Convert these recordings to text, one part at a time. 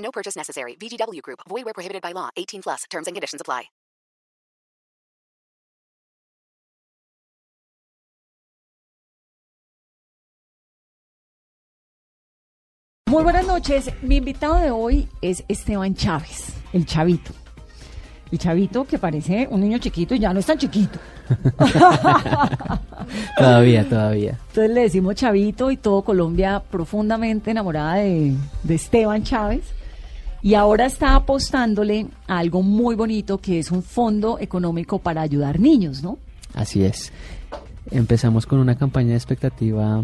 No purchase necessary. VGW Group. Void where prohibited by law. 18 plus. Terms and conditions apply. Muy buenas noches. Mi invitado de hoy es Esteban Chávez, el chavito. El chavito que parece un niño chiquito y ya no es tan chiquito. todavía, todavía. Entonces le decimos chavito y todo Colombia profundamente enamorada de, de Esteban Chávez. Y ahora está apostándole a algo muy bonito que es un fondo económico para ayudar niños, ¿no? Así es. Empezamos con una campaña de expectativa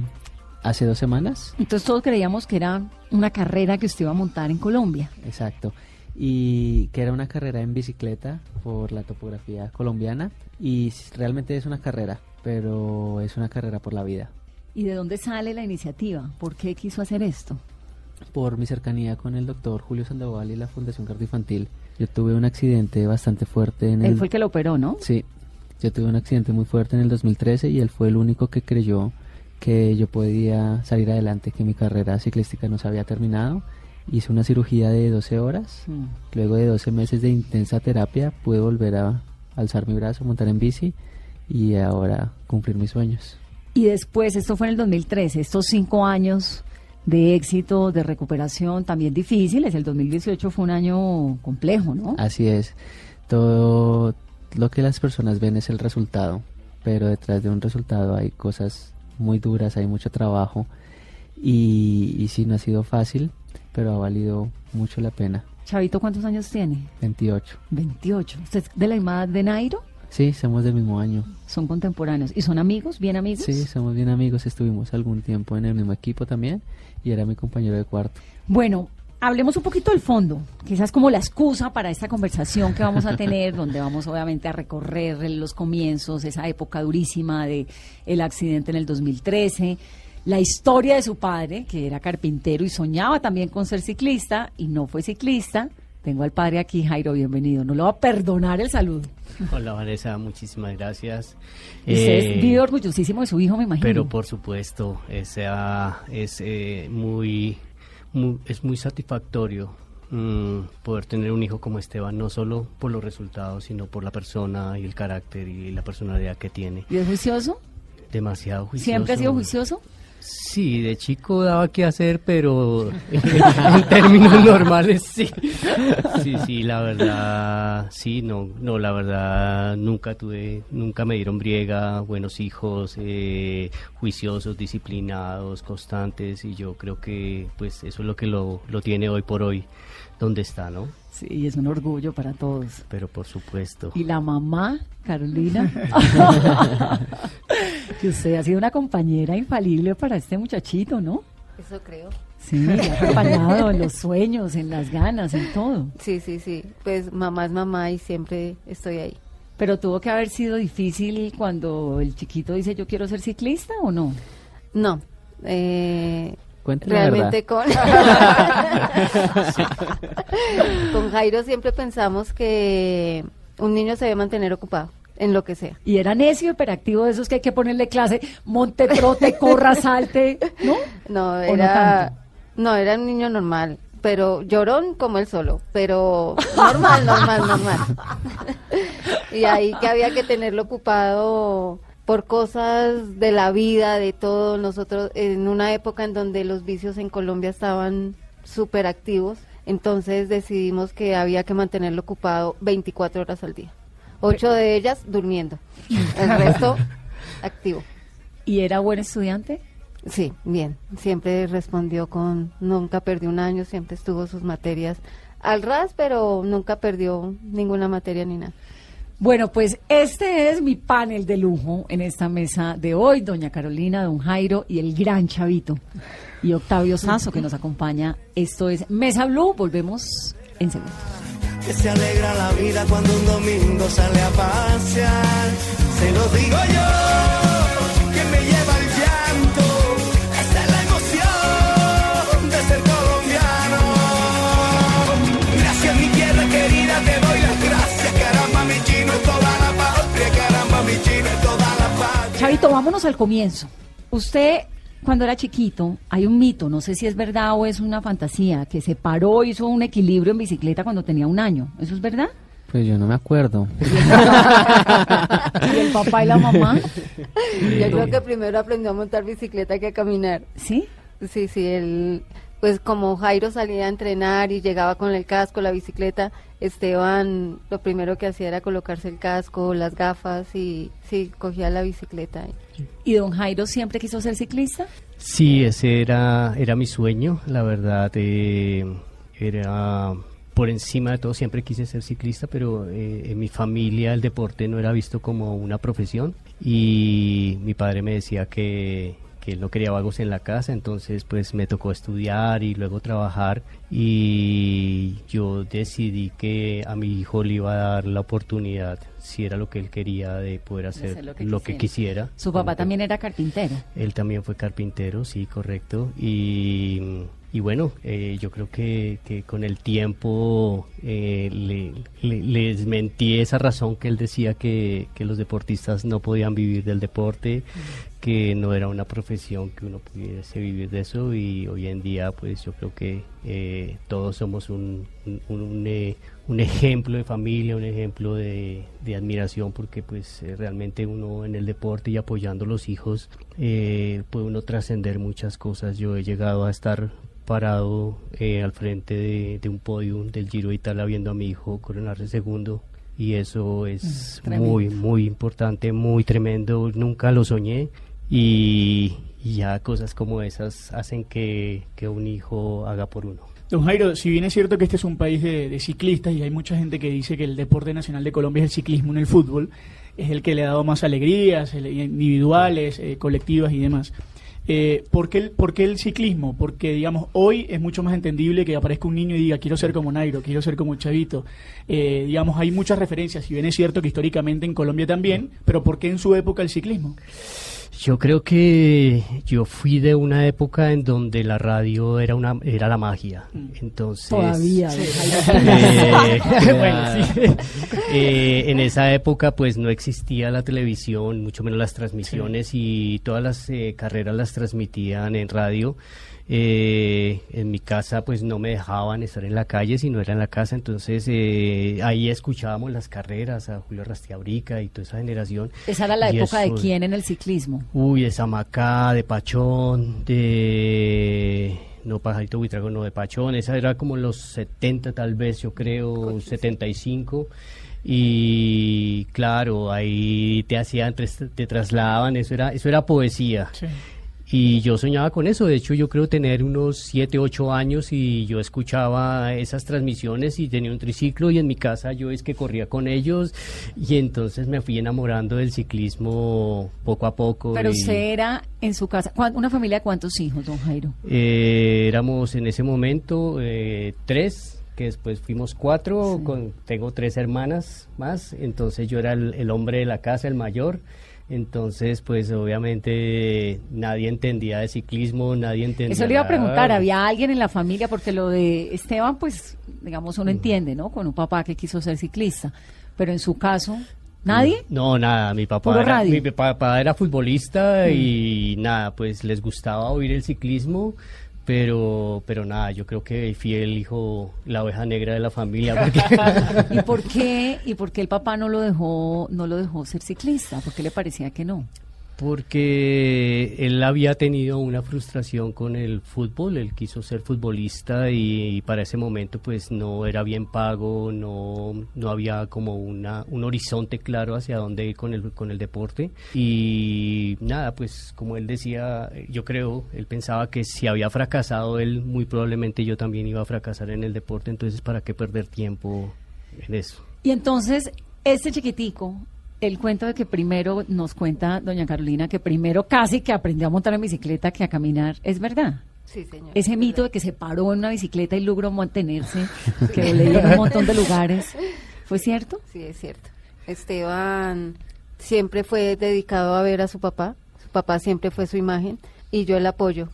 hace dos semanas. Entonces todos creíamos que era una carrera que usted iba a montar en Colombia. Exacto. Y que era una carrera en bicicleta por la topografía colombiana. Y realmente es una carrera, pero es una carrera por la vida. ¿Y de dónde sale la iniciativa? ¿Por qué quiso hacer esto? Por mi cercanía con el doctor Julio Sandoval y la Fundación Cardioinfantil. Yo tuve un accidente bastante fuerte en Él el... fue el que lo operó, ¿no? Sí. Yo tuve un accidente muy fuerte en el 2013 y él fue el único que creyó que yo podía salir adelante, que mi carrera ciclística no se había terminado. Hice una cirugía de 12 horas. Mm. Luego de 12 meses de intensa terapia pude volver a alzar mi brazo, montar en bici y ahora cumplir mis sueños. Y después, esto fue en el 2013, estos cinco años de éxito, de recuperación, también difíciles. El 2018 fue un año complejo, ¿no? Así es. Todo lo que las personas ven es el resultado, pero detrás de un resultado hay cosas muy duras, hay mucho trabajo y, y sí, no ha sido fácil, pero ha valido mucho la pena. Chavito, ¿cuántos años tiene? 28. 28. ¿Usted es de la edad de Nairo? Sí, somos del mismo año. Son contemporáneos. ¿Y son amigos? ¿Bien amigos? Sí, somos bien amigos, estuvimos algún tiempo en el mismo equipo también y era mi compañero de cuarto. Bueno, hablemos un poquito del fondo, quizás como la excusa para esta conversación que vamos a tener, donde vamos obviamente a recorrer los comienzos, esa época durísima de el accidente en el 2013, la historia de su padre, que era carpintero y soñaba también con ser ciclista y no fue ciclista. Tengo al padre aquí, Jairo, bienvenido. No le va a perdonar el saludo. Hola Vanessa, muchísimas gracias. Usted Eh, vive orgullosísimo de su hijo, me imagino. Pero por supuesto, esa es eh, muy, muy- es muy satisfactorio mm, poder tener un hijo como Esteban, no solo por los resultados, sino por la persona y el carácter y la personalidad que tiene. ¿Y es juicioso? Demasiado juicioso. ¿Siempre ha sido juicioso? Sí, de chico daba que hacer, pero en términos normales sí. Sí, sí, la verdad, sí, no, no, la verdad, nunca tuve, nunca me dieron briega, buenos hijos, eh, juiciosos, disciplinados, constantes, y yo creo que, pues, eso es lo que lo, lo tiene hoy por hoy, donde está, ¿no? Sí, es un orgullo para todos. Pero por supuesto. Y la mamá, Carolina, que usted ha sido una compañera infalible para este muchachito, ¿no? Eso creo. Sí, ha acompañado en los sueños, en las ganas, en todo. Sí, sí, sí. Pues mamá es mamá y siempre estoy ahí. Pero tuvo que haber sido difícil cuando el chiquito dice yo quiero ser ciclista o no. No. Eh, Cuente realmente con... con Jairo siempre pensamos que un niño se debe mantener ocupado en lo que sea. Y era necio, hiperactivo de esos que hay que ponerle clase, monte, trote, corra, salte, ¿no? No, no era... tanto? No, era un niño normal. Pero llorón como él solo, pero normal, normal, normal. y ahí que había que tenerlo ocupado por cosas de la vida, de todo. Nosotros, en una época en donde los vicios en Colombia estaban súper activos, entonces decidimos que había que mantenerlo ocupado 24 horas al día. Ocho de ellas durmiendo, el resto activo. ¿Y era buen estudiante? Sí, bien. Siempre respondió con, nunca perdió un año, siempre estuvo sus materias al ras, pero nunca perdió ninguna materia ni nada. Bueno, pues este es mi panel de lujo en esta mesa de hoy, doña Carolina, don Jairo y el gran Chavito. y Octavio Sazo que nos acompaña. Esto es Mesa Blue. Volvemos en segundo. que se alegra la vida cuando un domingo sale a pasear. Se lo digo yo, Chavito, vámonos al comienzo. Usted, cuando era chiquito, hay un mito, no sé si es verdad o es una fantasía, que se paró, hizo un equilibrio en bicicleta cuando tenía un año. ¿Eso es verdad? Pues yo no me acuerdo. ¿Y el papá y la mamá? Yo creo que primero aprendió a montar bicicleta que a caminar. ¿Sí? Sí, sí, él, pues como Jairo salía a entrenar y llegaba con el casco, la bicicleta, Esteban lo primero que hacía era colocarse el casco, las gafas y sí, cogía la bicicleta. ¿Y don Jairo siempre quiso ser ciclista? Sí, ese era, era mi sueño, la verdad. eh, era por encima de todo, siempre quise ser ciclista, pero eh, en mi familia el deporte no era visto como una profesión y mi padre me decía que, que él no quería vagos en la casa, entonces pues me tocó estudiar y luego trabajar y yo decidí que a mi hijo le iba a dar la oportunidad, si era lo que él quería, de poder hacer, hacer lo que lo que quisiera. Su papá también era carpintero. él también fue carpintero, sí, correcto. Y, y bueno, eh, yo creo que, con el tiempo eh, le, le- le desmentí esa razón que él decía que, que los deportistas no podían vivir del deporte, que no era una profesión que uno pudiese vivir de eso. Y hoy en día, pues yo creo que eh, todos somos un, un, un, eh, un ejemplo de familia, un ejemplo de, admiración, porque pues eh, realmente uno en el deporte y apoyando a los hijos puede uno trascender muchas cosas. Yo he llegado a estar parado eh, al frente de, de un podio del Giro de Italia viendo a mi hijo coronarse segundo y eso es tremendo. muy, muy importante, muy tremendo. Nunca lo soñé y, y ya cosas como esas hacen que, que un hijo haga por uno. Don Jairo, si bien es cierto que este es un país de, de ciclistas y hay mucha gente que dice que el deporte nacional de Colombia es el ciclismo en el fútbol, es el que le ha dado más alegrías individuales, eh, colectivas y demás. Eh, ¿por, qué el, por qué el ciclismo? Porque, digamos, hoy es mucho más entendible que aparezca un niño y diga, quiero ser como Nairo, quiero ser como Chavito. Eh, digamos, hay muchas referencias, si bien es cierto que históricamente en Colombia también, pero ¿por qué en su época el ciclismo? Yo creo que yo fui de una época en donde la radio era una era la magia. Entonces Todavía. Eh, Bueno, sí. eh, en esa época pues no existía la televisión, mucho menos las transmisiones y todas las eh, carreras las transmitían en radio. Eh, en mi casa pues no me dejaban estar en la calle si no era en la casa, entonces eh, ahí escuchábamos las carreras a Julio Rastiabrica y toda esa generación. Esa era la Y época de quién en el ciclismo. Uy, de Samacá, de Pachón, de... No, Pajarito Buitrago, no, de Pachón. Esa era como los 70 tal vez, yo creo, 75. Y claro, ahí te hacían, te trasladaban, eso era, eso era poesía. Sí. Y yo soñaba con eso, de hecho yo creo tener unos 7, 8 años y yo escuchaba esas transmisiones y tenía un triciclo y en mi casa yo es que corría con ellos y entonces me fui enamorando del ciclismo poco a poco. Pero y, usted era en su casa. ¿cuán- ¿Una familia de cuántos hijos, don Jairo? eh, éramos en ese momento eh, tres, que después fuimos cuatro, con, tengo tres hermanas más, entonces yo era el, el hombre de la casa, el mayor. Entonces, pues obviamente nadie entendía de ciclismo, nadie entendía. Eso le iba a preguntar, ¿había alguien en la familia? Porque lo de Esteban, pues, digamos, uno entiende, ¿no? Con un papá que quiso ser ciclista. Pero en su caso, ¿nadie? No, nada, mi papá, era, mi papá era futbolista y nada, pues les gustaba oír el ciclismo, pero, pero nada, yo creo que fui el hijo, la oveja negra de la familia, ¿Y por qué, y por qué el papá no lo dejó, no lo dejó ser ciclista? ¿Por qué le parecía que no? Porque él había tenido una frustración con el fútbol, él quiso ser futbolista y, para ese momento pues no era bien pago, no, no había como una, un horizonte claro hacia dónde ir con el, con el deporte y nada, pues como él decía, yo creo, él pensaba que si había fracasado él, muy probablemente yo también iba a fracasar en el deporte, entonces para qué perder tiempo en eso. Y entonces, este chiquitico, el cuento de que primero nos cuenta doña Carolina que primero casi que aprendió a montar en bicicleta que a caminar, ¿es verdad? Sí, señor. Ese mito de que se paró en una bicicleta y logró mantenerse, que lo leí en un montón de lugares, ¿fue cierto? Sí, es cierto. Esteban siempre fue dedicado a ver a su papá. Su papá siempre fue su imagen y yo el apoyo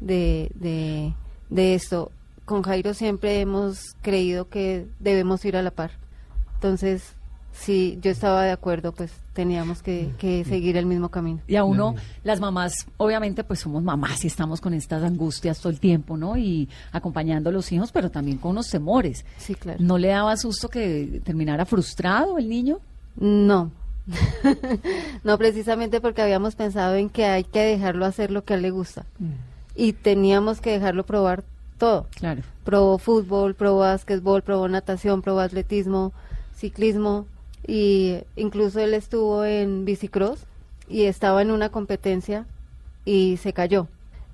de, de, de esto. Con Jairo siempre hemos creído que debemos ir a la par. Entonces, si yo estaba de acuerdo, pues teníamos que, que seguir el mismo camino. Y a uno, las mamás, obviamente, pues somos mamás y estamos con estas angustias todo el tiempo, ¿no? Y acompañando a los hijos, pero también con unos temores. Sí, claro. ¿No le daba susto que terminara frustrado el niño? No. no, precisamente porque habíamos pensado en que hay que dejarlo hacer lo que a él le gusta. Y teníamos que dejarlo probar todo. Claro. Probó fútbol, probó básquetbol, probó natación, probó atletismo, ciclismo y incluso él estuvo en bicicross y estaba en una competencia y se cayó.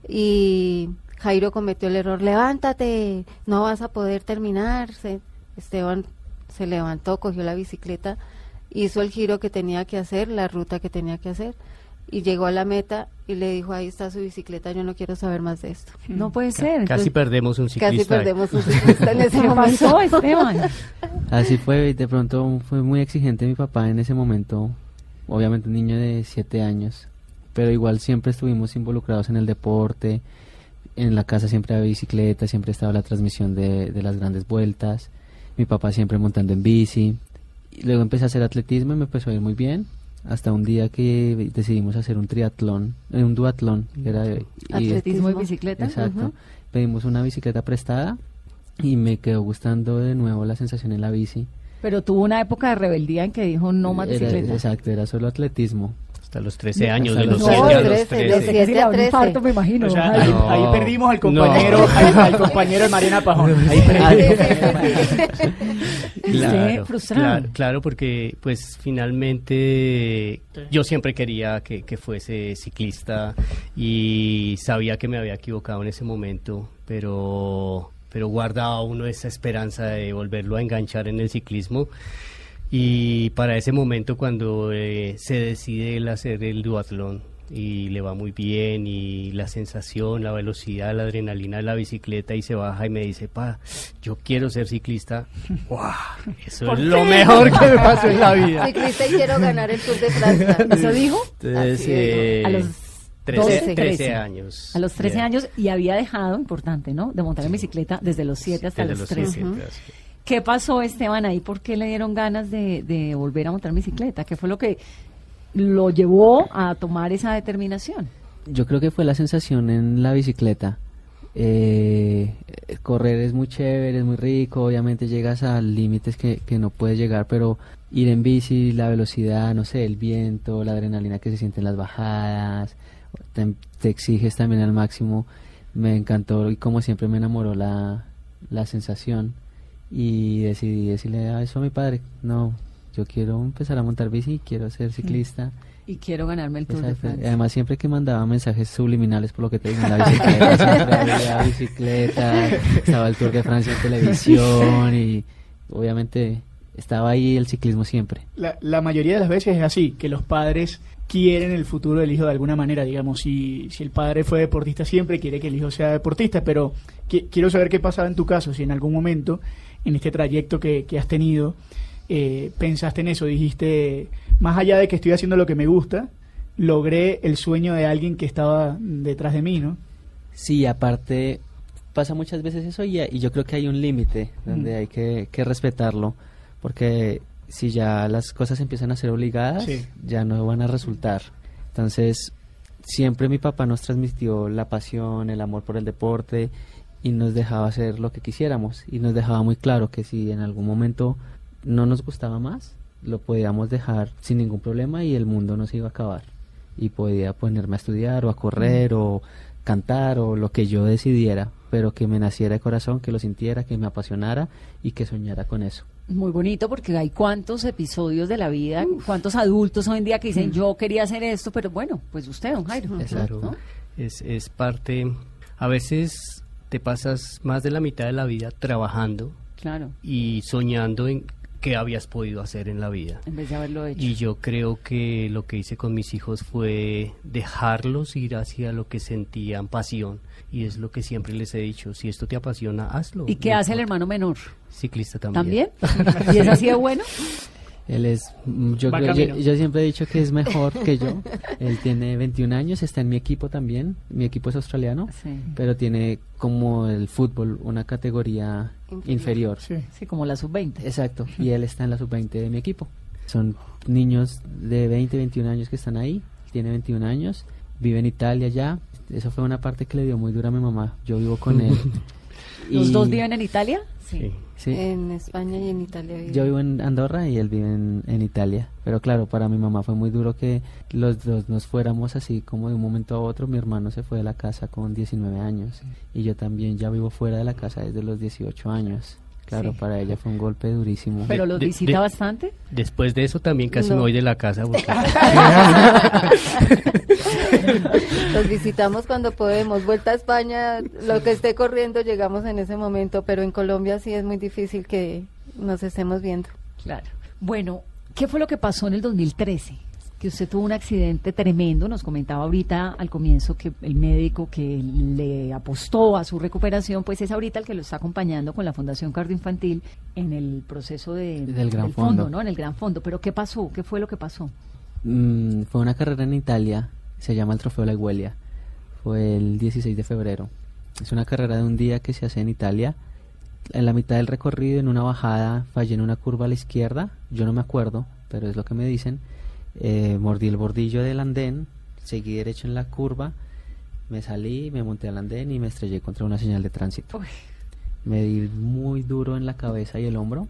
Y Jairo cometió el error, levántate, no vas a poder terminar. Esteban se levantó, cogió la bicicleta, hizo el giro que tenía que hacer, la ruta que tenía que hacer y llegó a la meta y le dijo, ahí está su bicicleta, yo no quiero saber más de esto. No puede ser. Casi Entonces, perdemos un ciclista. Casi perdemos un ciclista en ese ¿Qué momento. pasó, Esteban? Así fue, y de pronto fue muy exigente mi papá en ese momento, obviamente un niño de siete años, pero igual siempre estuvimos involucrados en el deporte, en la casa siempre había bicicleta, siempre estaba la transmisión de, de las grandes vueltas, mi papá siempre montando en bici, y luego empecé a hacer atletismo y me empezó a ir muy bien, hasta un día que decidimos hacer un triatlón, eh, un duatlón, que era Atletismo y bicicleta. Exacto. Pedimos una bicicleta prestada y me quedó gustando de nuevo la sensación en la bici. Pero tuvo una época de rebeldía en que dijo no más bicicleta. exacto, era solo atletismo. Hasta los 13 años, de los los 7 a los 13, 13. de siete a Casi le da un 13. infarto, me imagino. O sea, ahí, No. ahí perdimos al compañero, No. al, al compañero de Mariana Pajón. Ahí perdimos. ¿Y usted frustrado? Claro, claro, porque pues finalmente yo siempre quería que, que fuese ciclista y sabía que me había equivocado en ese momento, pero, pero guardaba uno esa esperanza de volverlo a enganchar en el ciclismo. Y para ese momento cuando eh, se decide el hacer el duatlón y le va muy bien y la sensación, la velocidad, la adrenalina de la bicicleta y se baja y me dice, pa, yo quiero ser ciclista. ¡Guau! Eso es lo mejor que me pasó en la vida. Ciclista y quiero ganar el Tour de Francia. ¿Eso dijo? Entonces, eh, A los 13, 12, 13 años. A los 13 Ya. años y había dejado, importante, ¿no? De montar en bicicleta desde los 7 hasta Desde los los 13. 13, así. ¿Qué pasó, Esteban, ahí? ¿Por qué le dieron ganas de, de volver a montar bicicleta? ¿Qué fue lo que lo llevó a tomar esa determinación? Yo creo que fue la sensación en la bicicleta. Eh, correr es muy chévere, es muy rico, obviamente llegas a límites que, que no puedes llegar, pero ir en bici, la velocidad, no sé, el viento, la adrenalina que se siente en las bajadas, te, te exiges también al máximo. Me encantó y como siempre me enamoró la, la sensación y decidí decirle a eso a mi padre, no, yo quiero empezar a montar bici, quiero ser ciclista. Y quiero ganarme el Tour de Exacto. Francia. Además, siempre que mandaba mensajes subliminales por lo que te digo en la bicicleta, siempre había bicicleta, estaba el Tour de Francia en televisión y obviamente estaba ahí el ciclismo siempre. La, la mayoría de las veces es así, que los padres quieren el futuro del hijo de alguna manera, digamos, si, si el padre fue deportista siempre, quiere que el hijo sea deportista, pero qui- quiero saber qué pasaba en tu caso, si en algún momento, en este trayecto que, que has tenido, eh, pensaste en eso, dijiste, más allá de que estoy haciendo lo que me gusta, logré el sueño de alguien que estaba detrás de mí, ¿no? Sí, aparte pasa muchas veces eso y, y yo creo que hay un límite donde Mm. hay que, que respetarlo, porque si ya las cosas empiezan a ser obligadas, Sí. ya no van a resultar. Entonces, siempre mi papá nos transmitió la pasión, el amor por el deporte y nos dejaba hacer lo que quisiéramos y nos dejaba muy claro que si en algún momento no nos gustaba más, lo podíamos dejar sin ningún problema y el mundo no se iba a acabar. Y podía ponerme a estudiar o a correr o cantar o lo que yo decidiera, pero que me naciera de corazón, que lo sintiera, que me apasionara y que soñara con eso. Muy bonito porque hay cuántos episodios de la vida, cuántos adultos hoy en día que dicen yo quería hacer esto, pero bueno, pues usted, don Jairo. ¿no? Es, es parte, a veces te pasas más de la mitad de la vida trabajando Claro. y soñando en qué habías podido hacer en la vida. En vez de haberlo hecho. Y yo creo que lo que hice con mis hijos fue dejarlos ir hacia lo que sentían pasión. Y es lo que siempre les he dicho, si esto te apasiona, hazlo. ¿Y qué hace el hermano menor? Ciclista también. ¿También? ¿Y es así de bueno? Él es, yo, creo- yo, siempre he dicho que es mejor que yo. Él tiene 21 años, está en mi equipo también. Mi equipo es australiano, Sí. pero tiene como el fútbol una categoría Inferior. inferior. Sí. Sí, como la sub-20. Exacto, y él está en la sub-20 de mi equipo. Son niños de 20, 21 años que están ahí. Tiene 21 años, vive en Italia ya. Eso fue una parte que le dio muy dura a mi mamá. Yo vivo con él. ¿Los Y- dos viven en Italia? Sí. Sí. En España y en Italia. vive. Yo vivo en Andorra y él vive en, en Italia. Pero claro, para mi mamá fue muy duro que los dos nos fuéramos así como de un momento a otro. Mi hermano se fue de la casa con 19 años y yo también ya vivo fuera de la casa desde los 18 años. Claro, Sí. para ella fue un golpe durísimo. ¿Pero los de- visita de- bastante? Después de eso también casi No. me voy de la casa porque Los visitamos cuando podemos. Vuelta a España, lo que esté corriendo, llegamos en ese momento, pero en Colombia sí es muy difícil que nos estemos viendo. Claro. Bueno, ¿qué fue lo que pasó en el 2013? Que usted tuvo un accidente tremendo, nos comentaba ahorita al comienzo que el médico que le apostó a su recuperación, pues es ahorita el que lo está acompañando con la Fundación Cardioinfantil en el proceso de, Del Gran Fondo. ¿no? En el Gran Fondo. Pero ¿qué pasó? ¿Qué fue lo que pasó? Mm, fue una carrera en Italia, se llama el Trofeo La Iguelia. Fue el 16 de febrero. Es una carrera de un día que se hace en Italia. En la mitad del recorrido, en una bajada, fallé en una curva a la izquierda. Yo no me acuerdo, pero es lo que me dicen. Eh, mordí el bordillo del andén, seguí derecho en la curva, me salí, me monté al andén y me estrellé contra una señal de tránsito. Me di muy duro en la cabeza y el hombro.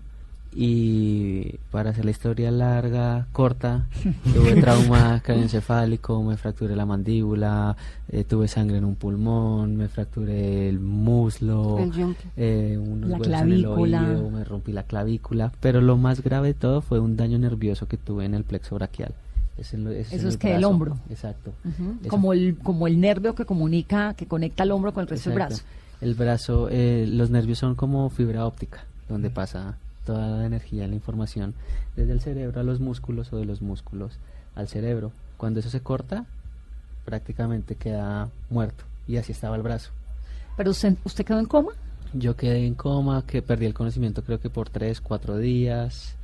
Y para hacer la historia larga, corta, tuve trauma craneoencefálico, me fracturé la mandíbula, eh, tuve sangre en un pulmón, me fracturé el muslo, El eh, unos La huesos en el clavícula. oído, me rompí la clavícula. Pero lo más grave de todo fue un daño nervioso que tuve en el plexo braquial. Es en lo- es en Eso es el que el brazo. hombro. Exacto. Como el, como el nervio que comunica, que conecta el hombro con el resto del brazo. El brazo, eh, los nervios son como fibra óptica, donde pasa toda la energía, la información, desde el cerebro a los músculos o de los músculos al cerebro. Cuando eso se corta, prácticamente queda muerto. Y así estaba el brazo. Pero usted, usted quedó en coma. Yo quedé en coma, que perdí el conocimiento creo que por 3, 4 días.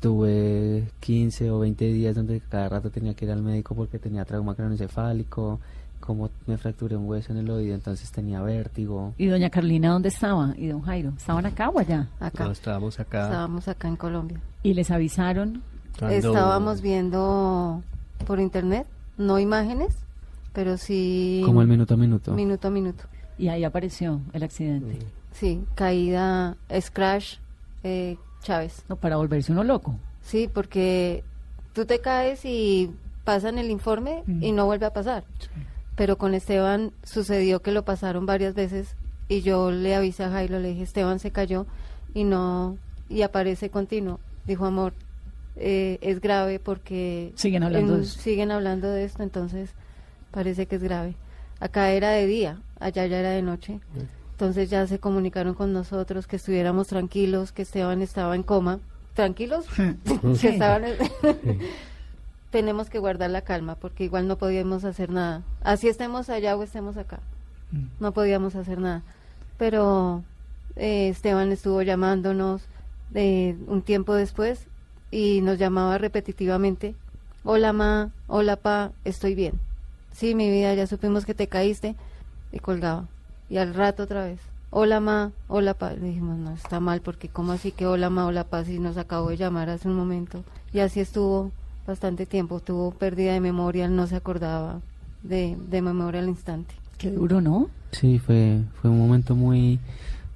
Tuve 15 o 20 días donde cada rato tenía que ir al médico porque tenía trauma craneoencefálico, como me fracturé un hueso en el oído, entonces tenía vértigo. ¿Y doña Carlina dónde estaba? ¿Y don Jairo? ¿Estaban acá o allá? Acá. no, estábamos acá. Estábamos acá en Colombia. Y les avisaron. cuando- Estábamos viendo por internet, no imágenes, pero sí Como el minuto a minuto. minuto a minuto. Y ahí apareció el accidente. Sí, caída, scratch, eh, Chávez. No, para volverse uno loco. Sí, porque tú te caes y pasan el informe y no vuelve a pasar. Pero con Esteban sucedió que lo pasaron varias veces y yo le avisé a Jairo, le dije, Esteban se cayó y no, y aparece continuo. Dijo, amor, eh, es grave porque... Siguen hablando en- de eso. Siguen hablando de esto, entonces parece que es grave. Acá era de día, allá ya era de noche. Entonces ya se comunicaron con nosotros que estuviéramos tranquilos, que Esteban estaba en coma. ¿Tranquilos? que estaban... Tenemos que guardar la calma porque igual no podíamos hacer nada. Así estemos allá o estemos acá. No podíamos hacer nada. Pero eh, Esteban estuvo llamándonos eh, un tiempo después y nos llamaba repetitivamente. Hola ma, hola pa, estoy bien. Sí, mi vida, ya supimos que te caíste. Y colgaba. Y al rato otra vez. Hola ma, hola pa. Le dijimos, no, está mal porque como así que hola ma, hola pa, si nos acabó de llamar hace un momento. Y así estuvo bastante tiempo. Tuvo pérdida de memoria, él no se acordaba de, de memoria al instante. Qué duro, ¿no? Sí, fue, fue un momento muy,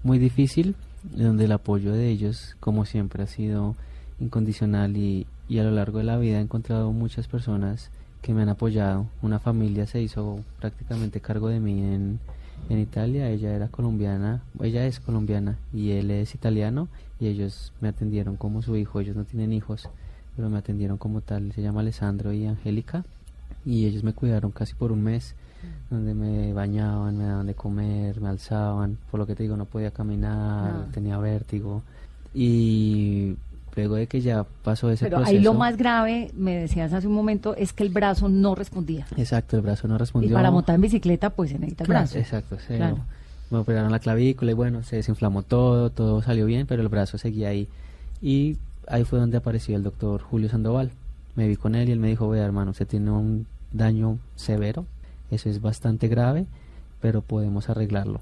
muy difícil, donde el apoyo de ellos, como siempre, ha sido incondicional y, y a lo largo de la vida he encontrado muchas personas que me han apoyado. Una familia se hizo prácticamente cargo de mí en, en Italia, ella era colombiana, ella es colombiana y él es italiano y ellos me atendieron como su hijo, ellos no tienen hijos, pero me atendieron como tal, se llama Alessandro y Angélica y ellos me cuidaron casi por un mes donde me bañaban, me daban de comer, me alzaban, por lo que te digo no podía caminar, Ah. tenía vértigo y Luego de que ya pasó ese Pero proceso. ahí lo más grave, me decías hace un momento, es que el brazo no respondía. Exacto, el brazo no Y respondió. para montar en bicicleta, pues se necesita el Claro, brazo. Exacto, se- Claro. me operaron la clavícula y bueno, se desinflamó todo, todo salió bien, pero el brazo seguía ahí. Y ahí fue donde apareció el doctor Julio Sandoval. Me vi con él y él me dijo, vea hermano, usted tiene un daño severo, eso es bastante grave, pero podemos arreglarlo.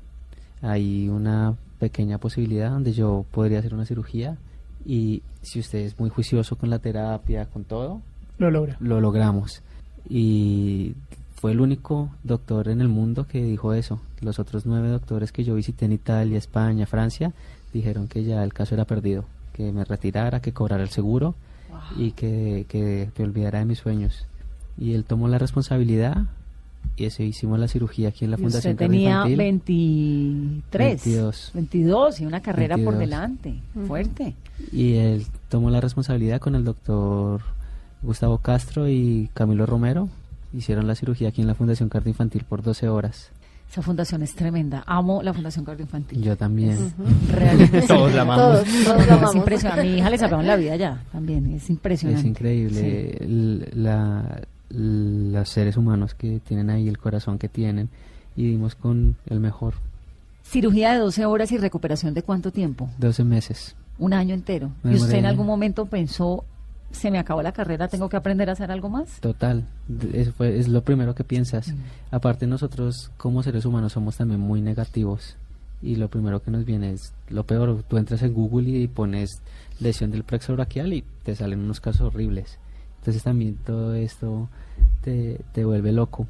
Hay una pequeña posibilidad donde yo podría hacer una cirugía y si usted es muy juicioso con la terapia, con todo, Lo logra. lo logramos. Y fue el único doctor en el mundo que dijo eso. Los otros nueve doctores que yo visité en Italia, España, Francia, dijeron que ya el caso era perdido, que me retirara, que cobrara el seguro y que, que te olvidara de mis sueños. Y él tomó la responsabilidad y eso hicimos la cirugía aquí en la Y Fundación usted tenía Cardioinfantil. 23. 22. 22 y una carrera por 22. delante. Fuerte. Y él tomó la responsabilidad con el doctor Gustavo Castro y Camilo Romero. Hicieron la cirugía aquí en la Fundación Cardioinfantil por 12 horas. Esa fundación es tremenda. Amo la Fundación Cardioinfantil. Yo también. Realmente. Todos la amamos. Todos, todos lo Es amamos. impresionante. A mi hija le salvaron la vida ya también. Es impresionante. Es increíble la, los seres humanos que tienen ahí, el corazón que tienen. Y dimos con el mejor. Cirugía de 12 horas y recuperación de cuánto tiempo? 12 meses. Un año entero. Me ¿Y usted en algún momento pensó, se me acabó la carrera, tengo que aprender a hacer algo más? Total, eso fue, es lo primero que piensas. Aparte nosotros como seres humanos somos también muy negativos y lo primero que nos viene es lo peor. Tú entras en Google y pones lesión del plexo braquial y te salen unos casos horribles. Entonces también todo esto te, te vuelve loco.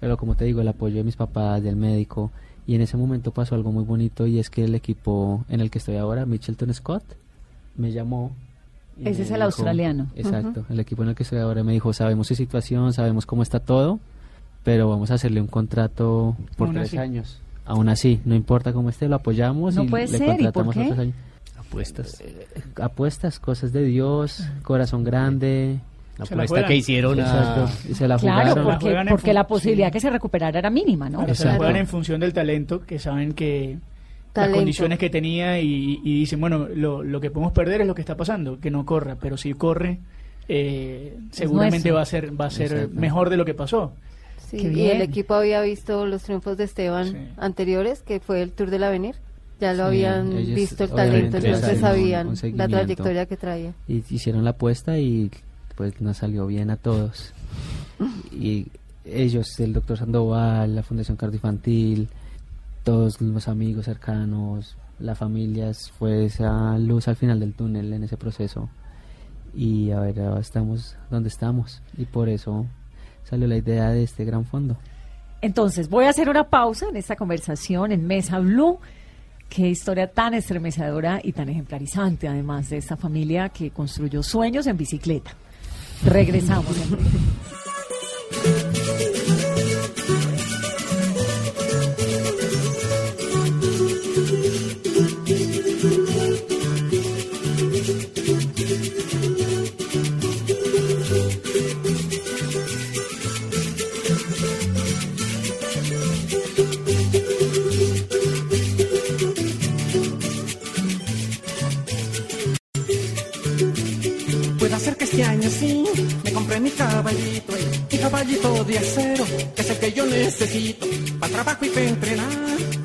Pero como te digo, el apoyo de mis papás, del médico y en ese momento pasó algo muy bonito y es que el equipo en el que estoy ahora, Mitchelton Scott, me llamó. Ese es el dijo- australiano. Exacto, el equipo en el que estoy ahora me dijo, sabemos su situación, sabemos cómo está todo, pero vamos a hacerle un contrato por Aún tres así. años. Aún así, no importa cómo esté, lo apoyamos No y puede le ser, ¿y por contratamos qué? otros años. Apuestas. Apuestas, cosas de Dios, corazón grande. La Se apuesta que hicieron. Exacto, y se la Claro, jugaron. Se la porque, la posibilidad sí. que se recuperara era mínima, ¿no? Claro, se la juegan en función del talento, que saben que las Talento. condiciones que tenía y, y dicen, bueno, lo, lo que podemos perder es lo que está pasando, que no corra, pero si corre, eh, seguramente va a ser va a ser mejor de lo que pasó. Sí, y el equipo había visto los triunfos de Esteban Sí. anteriores, que fue el Tour del Avenir. Ya lo Sí, habían ellos visto el talento, entonces sabían un la trayectoria que traía. y hicieron la apuesta y pues nos salió bien a todos. Y ellos, el doctor Sandoval, la Fundación Cardioinfantil, todos los amigos cercanos, la familia, fue esa luz al final del túnel en ese proceso. Y a ver, ahora estamos donde estamos. Y por eso salió la idea de este gran fondo. Entonces, voy a hacer una pausa en esta conversación en Mesa Blue. Qué historia tan estremecedora y tan ejemplarizante, además, de esta familia que construyó sueños en bicicleta. Regresamos. caballito, eh, mi caballito de acero, que es el que yo necesito, para trabajo y para entrenar,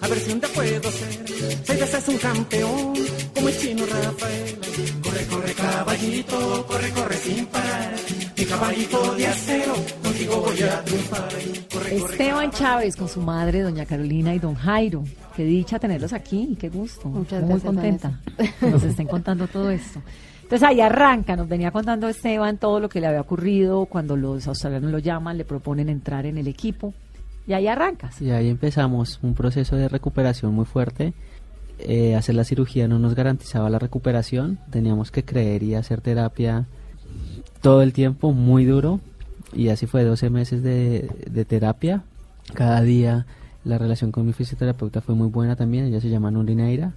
a ver si un día puedo ser, seis veces un campeón, como el chino Rafael. Corre, corre caballito, corre, corre sin parar, mi caballito de acero, contigo voy a triunfar. Corre, corre, Esteban Chávez con su madre, doña Carolina y don Jairo. Qué dicha tenerlos aquí y qué gusto. Muchas Muy gracias, contenta nos estén contando todo esto. Entonces ahí arranca, nos venía contando Esteban todo lo que le había ocurrido cuando los australianos lo llaman, le proponen entrar en el equipo. Y ahí arrancas. Y ahí empezamos un proceso de recuperación muy fuerte. Eh, hacer la cirugía no nos garantizaba la recuperación. Teníamos que creer y hacer terapia todo el tiempo, muy duro. Y así fue 12 meses de, terapia. Cada día la relación con mi fisioterapeuta fue muy buena también. Ella se llama Nurineira.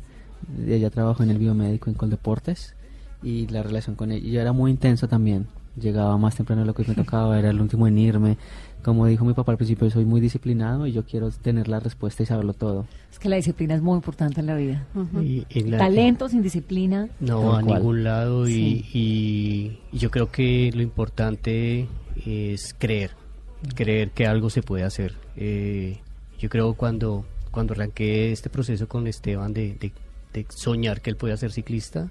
Ella trabajó en el biomédico en Coldeportes. Y la relación con ella era muy intensa también. llegaba más temprano de lo que me tocaba, era el último en irme. Como dijo mi papá al principio, soy muy disciplinado y yo quiero tener la respuesta y saberlo todo. Es que la disciplina es muy importante en la vida. Y- y la- Talento sin disciplina. No, a cual. ningún lado y, y- y yo creo que lo importante es creer, creer que algo se puede hacer. Eh, yo creo cuando, cuando arranqué este proceso con Esteban de, de- de soñar que él podía ser ciclista,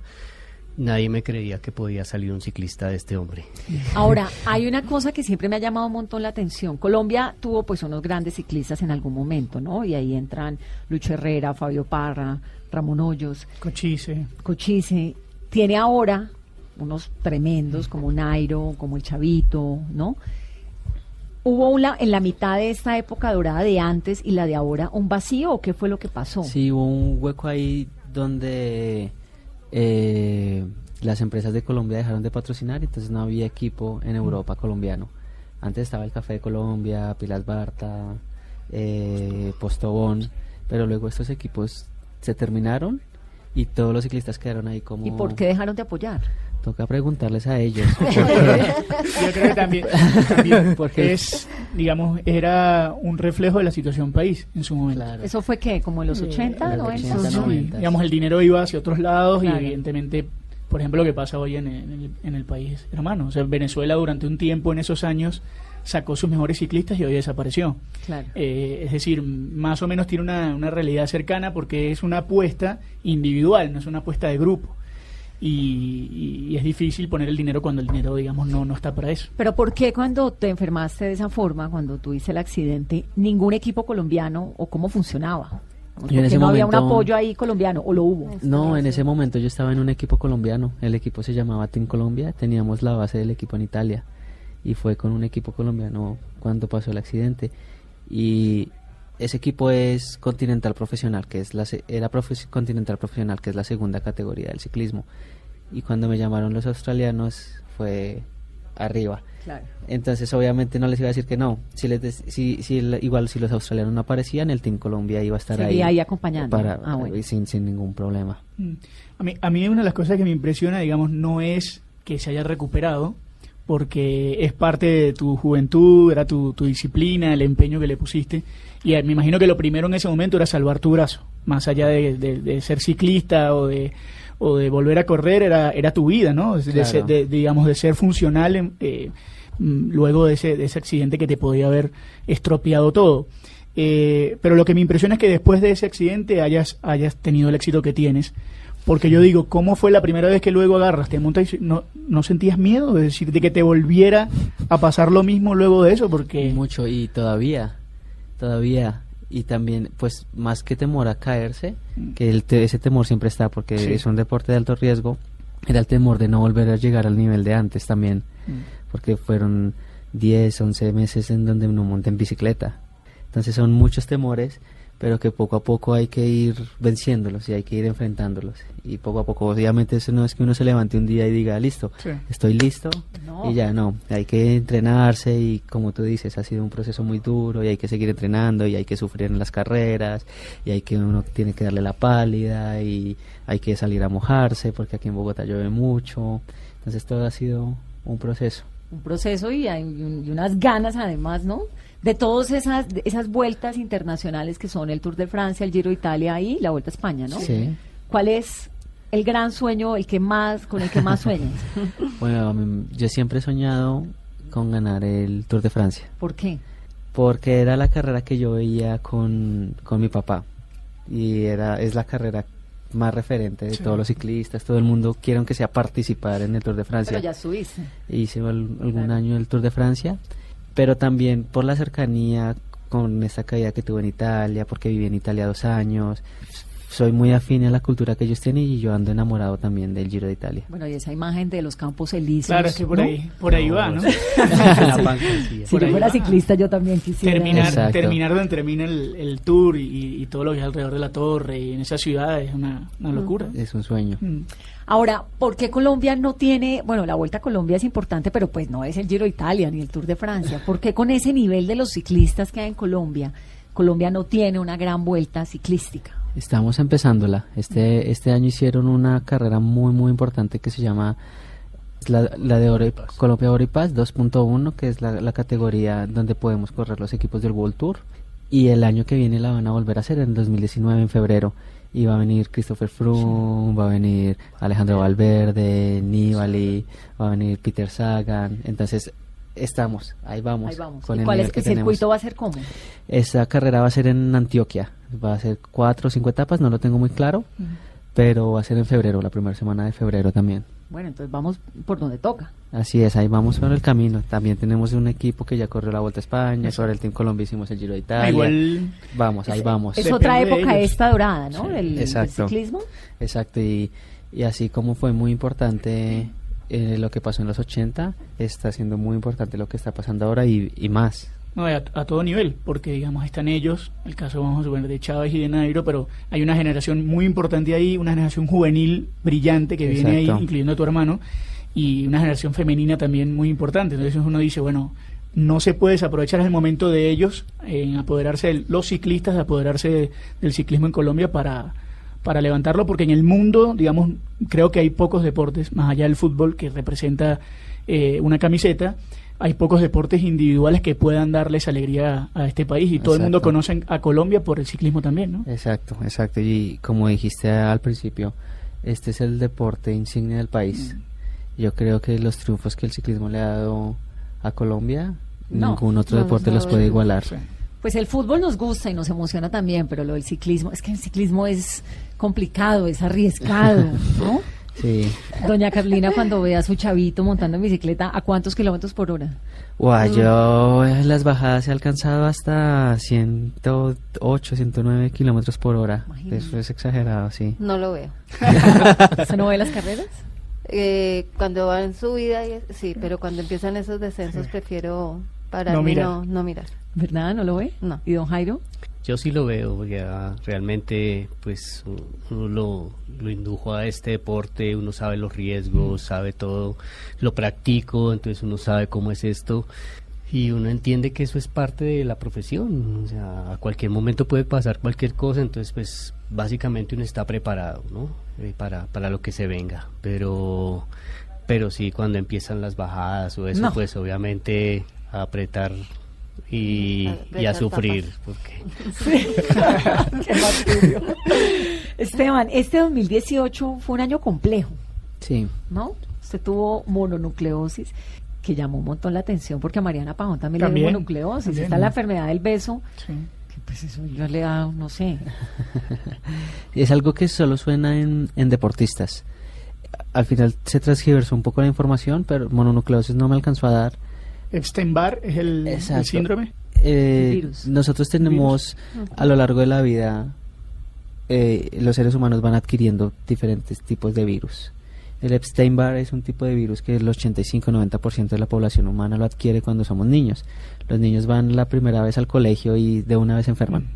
nadie me creía que podía salir un ciclista de este hombre. Ahora, hay una cosa que siempre me ha llamado un montón la atención. Colombia tuvo pues unos grandes ciclistas en algún momento, ¿no? Y ahí entran Lucho Herrera, Fabio Parra, Ramón Hoyos, Cochise. Cochise. Tiene ahora unos tremendos como Nairo, como el Chavito, ¿no? ¿Hubo una, en la mitad de esta época dorada de antes y la de ahora un vacío o qué fue lo que pasó? Sí, hubo un hueco ahí donde eh, las empresas de Colombia dejaron de patrocinar, entonces no había equipo en Europa colombiano. Antes estaba el Café de Colombia, Pilas Barta, eh, Postobón, pero luego estos equipos se terminaron y todos los ciclistas quedaron ahí como... ¿Y por qué dejaron de apoyar? Toca preguntarles a ellos. Yo creo que también, también Porque- es, digamos, era un reflejo de la situación país en su momento. Claro. ¿Eso fue qué? ¿Como en los 80, en los 90? 80, Sí, 90. digamos, el dinero iba hacia otros lados Claro. y evidentemente, por ejemplo, lo que pasa hoy en el, en el- en el país hermano. O sea, Venezuela durante un tiempo en esos años sacó sus mejores ciclistas y hoy desapareció. Claro. Eh, es decir, más o menos tiene una, una realidad cercana porque es una apuesta individual, no es una apuesta de grupo. Y, y es difícil poner el dinero cuando el dinero, digamos, no, no está para eso. Pero ¿por qué cuando te enfermaste de esa forma, cuando tuviste el accidente, ningún equipo colombiano o cómo funcionaba? ¿Por Yo en ese no había un apoyo ahí colombiano o lo hubo? No, en ese momento yo estaba en un equipo colombiano. El equipo se llamaba Team Colombia. Teníamos la base del equipo en Italia. Y fue con un equipo colombiano cuando pasó el accidente. Y ese equipo es Continental Profesional, que es la era Profe- Continental Profesional, que es la segunda categoría del ciclismo. Y cuando me llamaron los australianos fue arriba. Claro. Entonces, obviamente no les iba a decir que no. Si les si, si el- igual si los australianos no aparecían, el Team Colombia iba a estar Seguía ahí, ahí acompañando. para, Ah, bueno. sin, sin ningún problema. Mm. A mí, a mí una de las cosas que me impresiona, digamos, no es que se haya recuperado, porque es parte de tu juventud, era tu, tu disciplina, el empeño que le pusiste, y me imagino que lo primero en ese momento era salvar tu brazo, más allá de, de- de ser ciclista o de, o de volver a correr, era, era tu vida, ¿no? De, Claro. ser- de- digamos, de ser funcional en- eh, mm, luego de ese, de ese accidente que te podía haber estropeado todo. Eh, pero lo que me impresiona es que después de ese accidente hayas, hayas tenido el éxito que tienes. Porque yo digo, ¿cómo fue la primera vez que luego agarras, te montas y no, no sentías miedo? Es decir, de que te volviera a pasar lo mismo luego de eso, porque... Mucho y todavía, todavía. Y también, pues, más que temor a caerse, que el te- ese temor siempre está porque Sí. es un deporte de alto riesgo, era el temor de no volver a llegar al nivel de antes también, Mm. porque fueron 10, 11 meses en donde uno monta en bicicleta. Entonces son muchos temores, pero que poco a poco hay que ir venciéndolos y hay que ir enfrentándolos. Y poco a poco, obviamente, eso no es que uno se levante un día y diga, listo, Sí. estoy listo No. y ya no, hay que entrenarse y como tú dices, ha sido un proceso muy duro y hay que seguir entrenando y hay que sufrir en las carreras y hay que uno tiene que darle la pálida y hay que salir a mojarse porque aquí en Bogotá llueve mucho, entonces todo ha sido un proceso. Un proceso y, hay y unas ganas además, ¿no? De todas esas, esas vueltas internacionales que son el Tour de Francia, el Giro de Italia y la Vuelta a España, ¿no? Sí. ¿Cuál es el gran sueño, el que más, con el que más sueñas? Bueno, yo siempre he soñado con ganar el Tour de Francia. ¿Por qué? porque era la carrera que yo veía con, con mi papá y era es la carrera más referente de Sí. todos los ciclistas, todo el mundo quiere aunque sea participar en el Tour de Francia. Pero ya subiste. Hice al- algún Claro. año el Tour de Francia, pero también por la cercanía con esta caída que tuve en Italia, porque viví en Italia dos años. Soy muy afín a la cultura que ellos tienen y yo ando enamorado también del Giro de Italia. Bueno, y esa imagen de los campos elíseos. Claro, es que por ¿no? ahí, por ahí va, ¿no? Si por yo fuera va. ciclista, yo también quisiera. terminar, Exacto. terminar donde termina el, el tour y, y todo lo que es alrededor de la torre y en esa ciudad es una, una locura. Es un sueño. Mm. Ahora, ¿por qué Colombia no tiene, bueno, la Vuelta a Colombia es importante, pero pues no es el Giro de Italia ni el Tour de Francia? ¿Por qué con ese nivel de los ciclistas que hay en Colombia, Colombia no tiene una gran vuelta ciclística? Estamos empezándola. Este, este año hicieron una carrera muy, muy importante que se llama La, la de Oro y- Colombia Oro y Paz 2.1, que es la, la categoría donde podemos correr los equipos del World Tour. Y el año que viene la van a volver a hacer en 2019, en febrero. Y va a venir Christopher Froome, va a venir Alejandro Valverde, Nibali, va a venir Peter Sagan. Entonces, estamos, ahí vamos. Ahí vamos. con ¿Y el cuál es el circuito tenemos. va a ser cómo? Esa carrera va a ser en Antioquia. Va a ser cuatro o cinco etapas, no lo tengo muy claro. Pero va a ser en febrero, la primera semana de febrero también. Bueno, entonces vamos por donde toca. Así es, ahí vamos por el camino. También tenemos un equipo que ya corrió la Vuelta a España, sobre el Team Colombia hicimos el Giro de Italia. Igual Vamos, ahí vamos. Es otra de época esta dorada, ¿no? Del, del Exacto. ciclismo. Exacto, y, y así como fue muy importante eh, lo que pasó en los 80, está siendo muy importante lo que está pasando ahora y, y más. No, a, a todo nivel, porque digamos están ellos, el caso vamos a suponer de Chávez y de Nairo, pero hay una generación muy importante ahí, una generación juvenil brillante que viene ahí, incluyendo a tu hermano, y una generación femenina también muy importante. Entonces uno dice, bueno, no se puede desaprovechar el momento de ellos en apoderarse, de los ciclistas, de apoderarse de- del ciclismo en Colombia para, para levantarlo, porque en el mundo, digamos, creo que hay pocos deportes, más allá del fútbol, que representa eh, una camiseta, hay pocos deportes individuales que puedan darles alegría a, a este país y todo el mundo conoce a Colombia por el ciclismo también, ¿no? Exacto, exacto. Y como dijiste al principio, este es el deporte insignia del país. Yo creo que los triunfos que el ciclismo le ha dado a Colombia, No, ningún otro no, deporte no, los puede igualar. Sí. Pues el fútbol nos gusta y nos emociona también, pero lo del ciclismo, es que el ciclismo es complicado, es arriesgado, ¿no? Sí. Doña Carlina, cuando ve a su chavito montando en bicicleta, ¿a cuántos kilómetros por hora? Guau, yo en las bajadas he alcanzado hasta 108, 109 kilómetros por hora. Imagínate. Eso es exagerado, sí. No lo veo. ¿Se no ve las carreras? Eh, cuando va en subida, y- sí, pero cuando empiezan esos descensos prefiero pararme No no, no mirar. ¿Verdad? ¿No lo ve? No. ¿Y don Jairo? Yo sí lo veo, porque ah, realmente pues uno lo, lo indujo a este deporte, uno sabe los riesgos, sabe todo, lo practico, entonces uno sabe cómo es esto y uno entiende que eso es parte de la profesión, o sea, a cualquier momento puede pasar cualquier cosa, entonces pues básicamente uno está preparado, ¿no? Eh, para, para lo que se venga, pero, pero sí, cuando empiezan las bajadas o eso, No. pues obviamente apretar y, y a sufrir, porque... Qué martirio. Esteban, este 2018 fue un año complejo, Sí. ¿no? Usted tuvo mononucleosis que llamó un montón la atención porque a Mariana Pajón también, le También, dio mononucleosis. también, Está ¿no? la enfermedad del beso, Sí. que pues eso yo le da, no sé. Es algo que solo suena en, en deportistas. Al final se transgiversó un poco la información, pero mononucleosis no me alcanzó a dar. Epstein-Barr es el, síndrome. Eh, El virus. Nosotros tenemos a lo largo de la vida, eh, los seres humanos van adquiriendo diferentes tipos de virus. El Epstein-Barr es un tipo de virus que el 85-90% de la población humana lo adquiere cuando somos niños. Los niños van la primera vez al colegio y de una vez se enferman.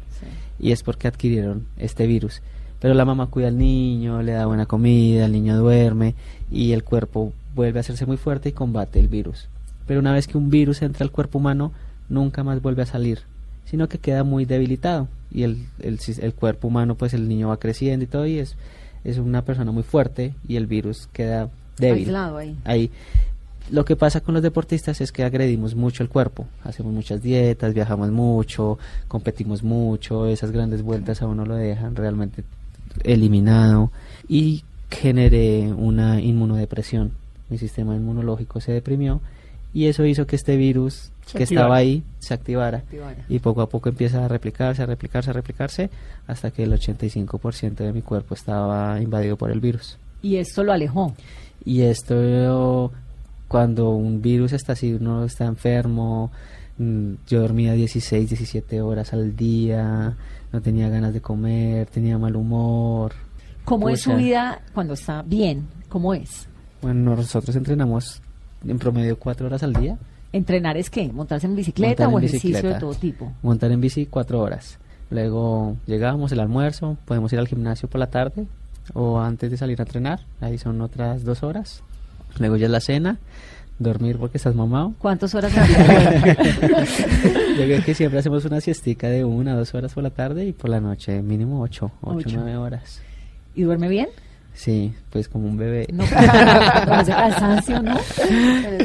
Y es porque adquirieron este virus. Pero la mamá cuida al niño, le da buena comida, el niño duerme y el cuerpo vuelve a hacerse muy fuerte y combate el virus. Pero una vez que un virus entra al cuerpo humano, nunca más vuelve a salir, sino que queda muy debilitado y el, el, cuerpo humano, pues el niño va creciendo y todo y es, es una persona muy fuerte y el virus queda débil. Aislado ahí. Ahí. Lo que pasa con los deportistas es que agredimos mucho el cuerpo, hacemos muchas dietas, viajamos mucho, competimos mucho, esas grandes vueltas a uno lo dejan realmente eliminado y generé una inmunodepresión. Mi sistema inmunológico se deprimió y eso hizo que este virus Se que activara. estaba ahí se activara Activara. y poco a poco empieza a replicarse, a replicarse, a replicarse hasta que el 85% de mi cuerpo estaba invadido por el virus. Y esto lo alejó. Y esto, cuando un virus está así, uno está enfermo, mm, yo dormía 16, 17 horas al día, no tenía ganas de comer, tenía mal humor. ¿Cómo es su vida cuando está bien? ¿Cómo es? Bueno, nosotros entrenamos en promedio cuatro horas al día, ¿Entrenar es qué? ¿Montarse en bicicleta Montar en o ejercicio de todo tipo? montar en bici cuatro horas. Luego llegamos el almuerzo, podemos ir al gimnasio por la tarde o antes de salir a entrenar, ahí son otras dos horas. Luego ya es la cena, dormir porque estás mamado. ¿Cuántas horas? Yo creo que siempre hacemos una siestica de una, dos horas por la tarde y por la noche mínimo ocho, ocho, Ocho. nueve horas. ¿Y duerme bien? Sí, pues como un bebé. No, con ese cansancio, ¿no?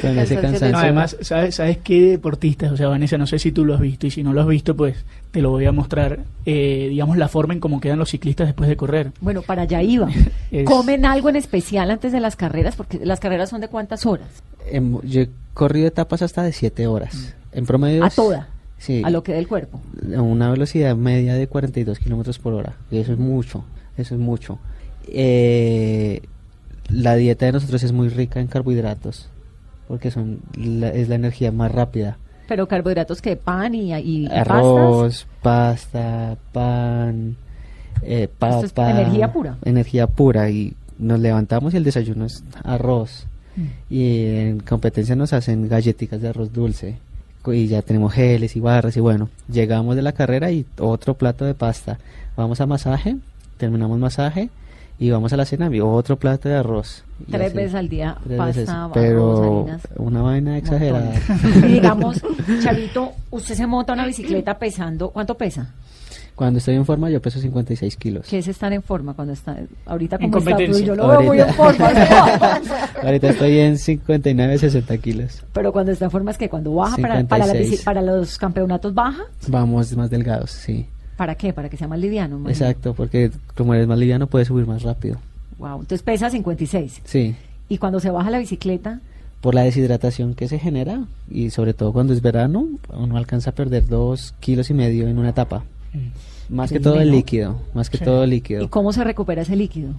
Con ese cansancio. No, además, ¿sabes, ¿sabes qué deportistas? O sea, Vanessa, no sé si tú lo has visto y si no lo has visto, pues te lo voy a mostrar, eh, digamos, la forma en cómo quedan los ciclistas después de correr. Bueno, para allá iba. Es- ¿Comen algo en especial antes de las carreras? Porque las carreras son de cuántas horas? Em, yo he corrido etapas hasta de 7 horas. En promedio. A toda. Sí. A lo que dé el cuerpo. a una velocidad media de 42 kilómetros por hora. Y eso es mucho, eso es mucho. Eh, la dieta de nosotros es muy rica en carbohidratos, porque son la- es la energía más rápida. Pero carbohidratos que pan y, y- y pastas. Arroz, pasta, pan, eh, Esto es papa. energía pura. Energía pura. Y nos levantamos y el desayuno es arroz. Mm. Y en competencia nos hacen galletitas de arroz dulce. Y ya tenemos geles y barras. Y bueno, llegamos de la carrera y otro plato de pasta. Vamos a masaje, terminamos masaje. Y vamos a la cena y otro plato de arroz. Tres así, veces al día, pasta, arroz, Pero harinas. una vaina exagerada. Y digamos, Chavito, usted se monta una bicicleta pesando, ¿cuánto pesa? Cuando estoy en forma yo peso 56 kilos. ¿Qué es estar en forma cuando está? Ahorita como está, pues, competencia. yo lo veo muy en forma. Ahorita estoy en 59, 60 kilos. Pero cuando está en forma es que cuando baja para, para, la bici- 56. para los campeonatos baja, Vamos más delgados, sí. ¿Para qué? Para que sea más liviano. imagino. Exacto, porque como eres más liviano puedes subir más rápido. Wow, entonces pesa 56. Sí, Y cuando se baja la bicicleta, por la deshidratación que se genera y sobre todo cuando es verano, uno alcanza a perder dos kilos y medio en una etapa. Más que Increíble, todo el líquido, más que Sí. todo el líquido, ¿y cómo se recupera ese líquido?